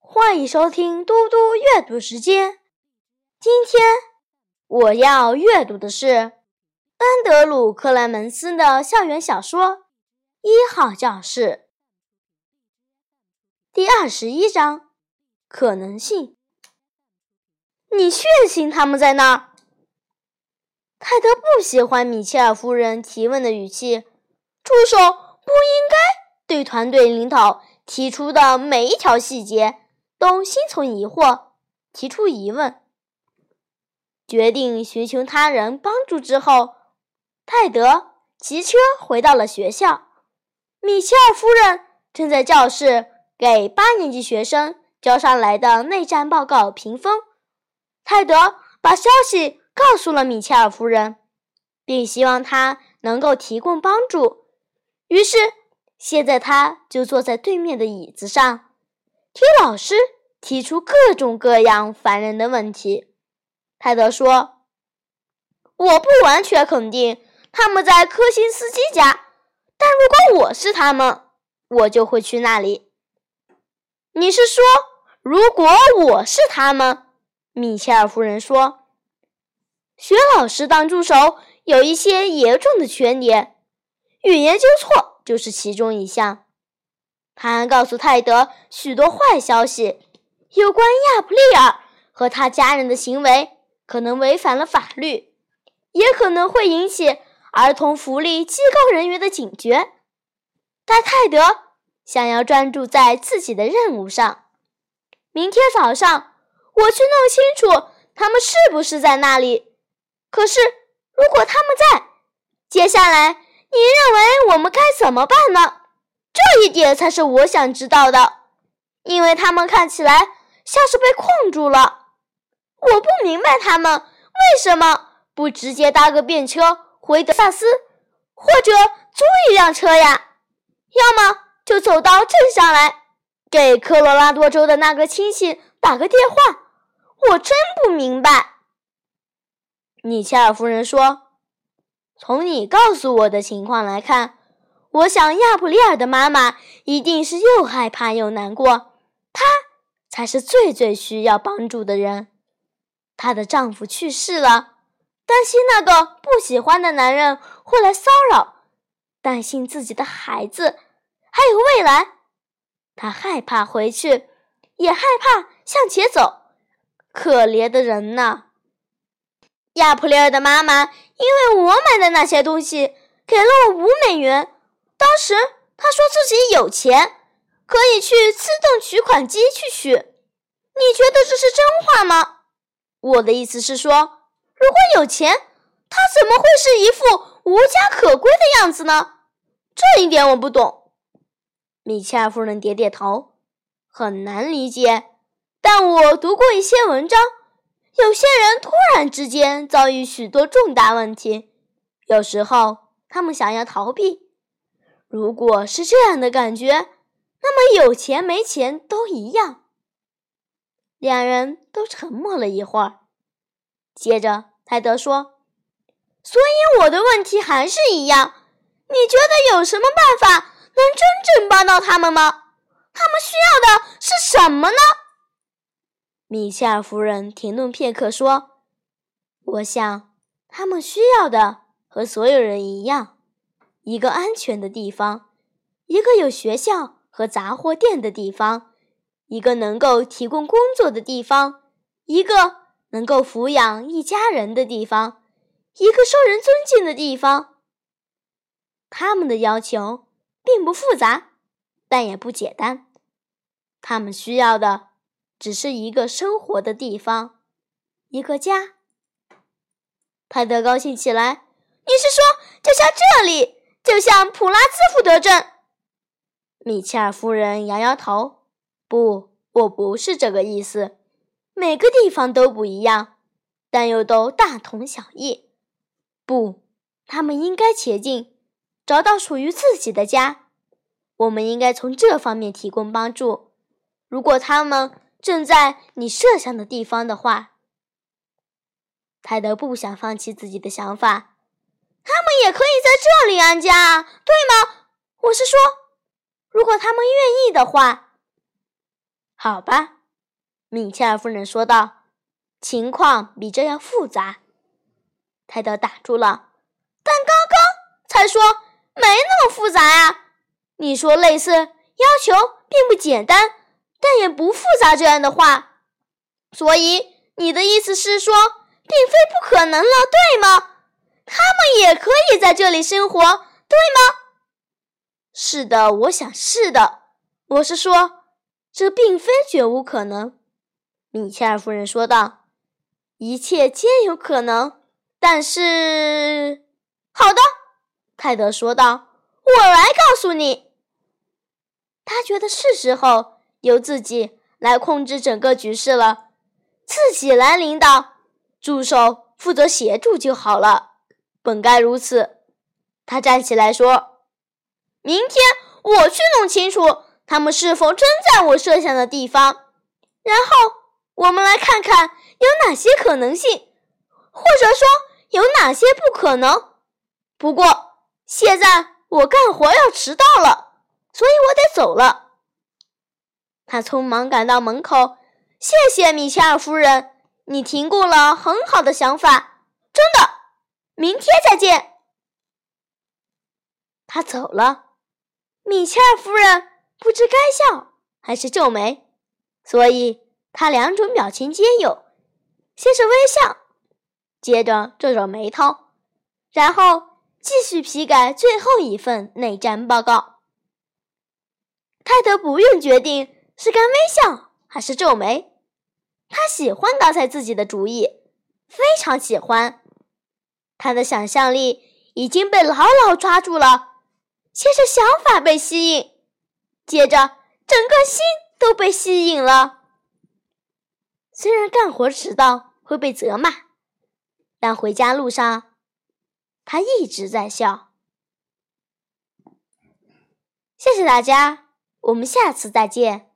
欢迎收听嘟嘟阅读时间。今天我要阅读的是安德鲁·克莱门斯的校园小说《一号教室》第二十一章：可能性。你确信他们在那儿？泰德不喜欢米切尔夫人提问的语气。助手不应该对团队领导提出的每一条细节都心存疑惑，提出疑问。决定寻求他人帮助之后，泰德骑车回到了学校。米切尔夫人正在教室给八年级学生交上来的内战报告评分。泰德把消息告诉了米切尔夫人，并希望她能够提供帮助。于是，现在他就坐在对面的椅子上，听老师提出各种各样烦人的问题。泰德说：“我不完全肯定他们在科辛斯基家，但如果我是他们，我就会去那里。”你是说，如果我是他们？米切尔夫人说：“学老师当助手有一些严重的缺点。”语言纠错就是其中一项。他还告诉泰德许多坏消息，有关亚普利尔和他家人的行为可能违反了法律，也可能会引起儿童福利机构人员的警觉。但泰德想要专注在自己的任务上。明天早上我去弄清楚他们是不是在那里。可是如果他们在，接下来。你认为我们该怎么办呢？这一点才是我想知道的，因为他们看起来像是被困住了。我不明白他们为什么不直接搭个便车回德萨斯，或者租一辆车呀？要么就走到镇上来，给科罗拉多州的那个亲戚打个电话。我真不明白。米切尔夫人说。从你告诉我的情况来看，我想亚普利尔的妈妈一定是又害怕又难过，她才是最最需要帮助的人。她的丈夫去世了，担心那个不喜欢的男人会来骚扰，担心自己的孩子，还有未来。她害怕回去，也害怕向前走。可怜的人呐！亚普利尔的妈妈因为我买的那些东西给了我五美元。当时他说自己有钱，可以去自动取款机去取。你觉得这是真话吗？我的意思是说，如果有钱，他怎么会是一副无家可归的样子呢？这一点我不懂。米切尔夫人点点头，很难理解。但我读过一些文章。有些人突然之间遭遇许多重大问题，有时候他们想要逃避。如果是这样的感觉，那么有钱没钱都一样。两人都沉默了一会儿，接着泰德说：“所以我的问题还是一样，你觉得有什么办法能真正帮到他们吗？他们需要的是什么呢？”米切尔夫人停顿片刻说：“我想，他们需要的和所有人一样，一个安全的地方，一个有学校和杂货店的地方，一个能够提供工作的地方，一个能够抚养一家人的地方，一个受人尊敬的地方。他们的要求并不复杂，但也不简单。他们需要的。”只是一个生活的地方，一个家。泰德高兴起来。你是说，就像这里，就像普拉兹福德镇？米切尔夫人摇摇头。不，我不是这个意思。每个地方都不一样，但又都大同小异。不，他们应该前进，找到属于自己的家。我们应该从这方面提供帮助。如果他们……正在你设想的地方的话，泰德不想放弃自己的想法。他们也可以在这里安家，对吗？我是说，如果他们愿意的话。好吧，米切尔夫人说道，“情况比这样复杂。”泰德打住了，但刚刚才说没那么复杂啊！你说类似要求并不简单，但也不复杂这样的话，所以你的意思是说，并非不可能了，对吗？他们也可以在这里生活，对吗？是的，我想是的。我是说，这并非绝无可能。”米切尔夫人说道，“一切皆有可能。但是，好的。”泰德说道，“我来告诉你。”他觉得是时候由自己来控制整个局势了，自己来领导，助手负责协助就好了。本该如此。他站起来说：“明天我去弄清楚他们是否真在我设想的地方，然后我们来看看有哪些可能性，或者说有哪些不可能。不过现在我干活要迟到了，所以我得走了。”他匆忙赶到门口，谢谢米切尔夫人，你提供了很好的想法，真的。明天再见。他走了，米切尔夫人不知该笑还是皱眉，所以她两种表情皆有：先是微笑，接着皱皱眉头，然后继续批改最后一份内战报告。泰德不用决定是该微笑还是皱眉，他喜欢刚才自己的主意，非常喜欢。他的想象力已经被牢牢抓住了，先是想法被吸引，接着整个心都被吸引了。虽然干活迟到会被责骂，但回家路上他一直在笑。谢谢大家，我们下次再见。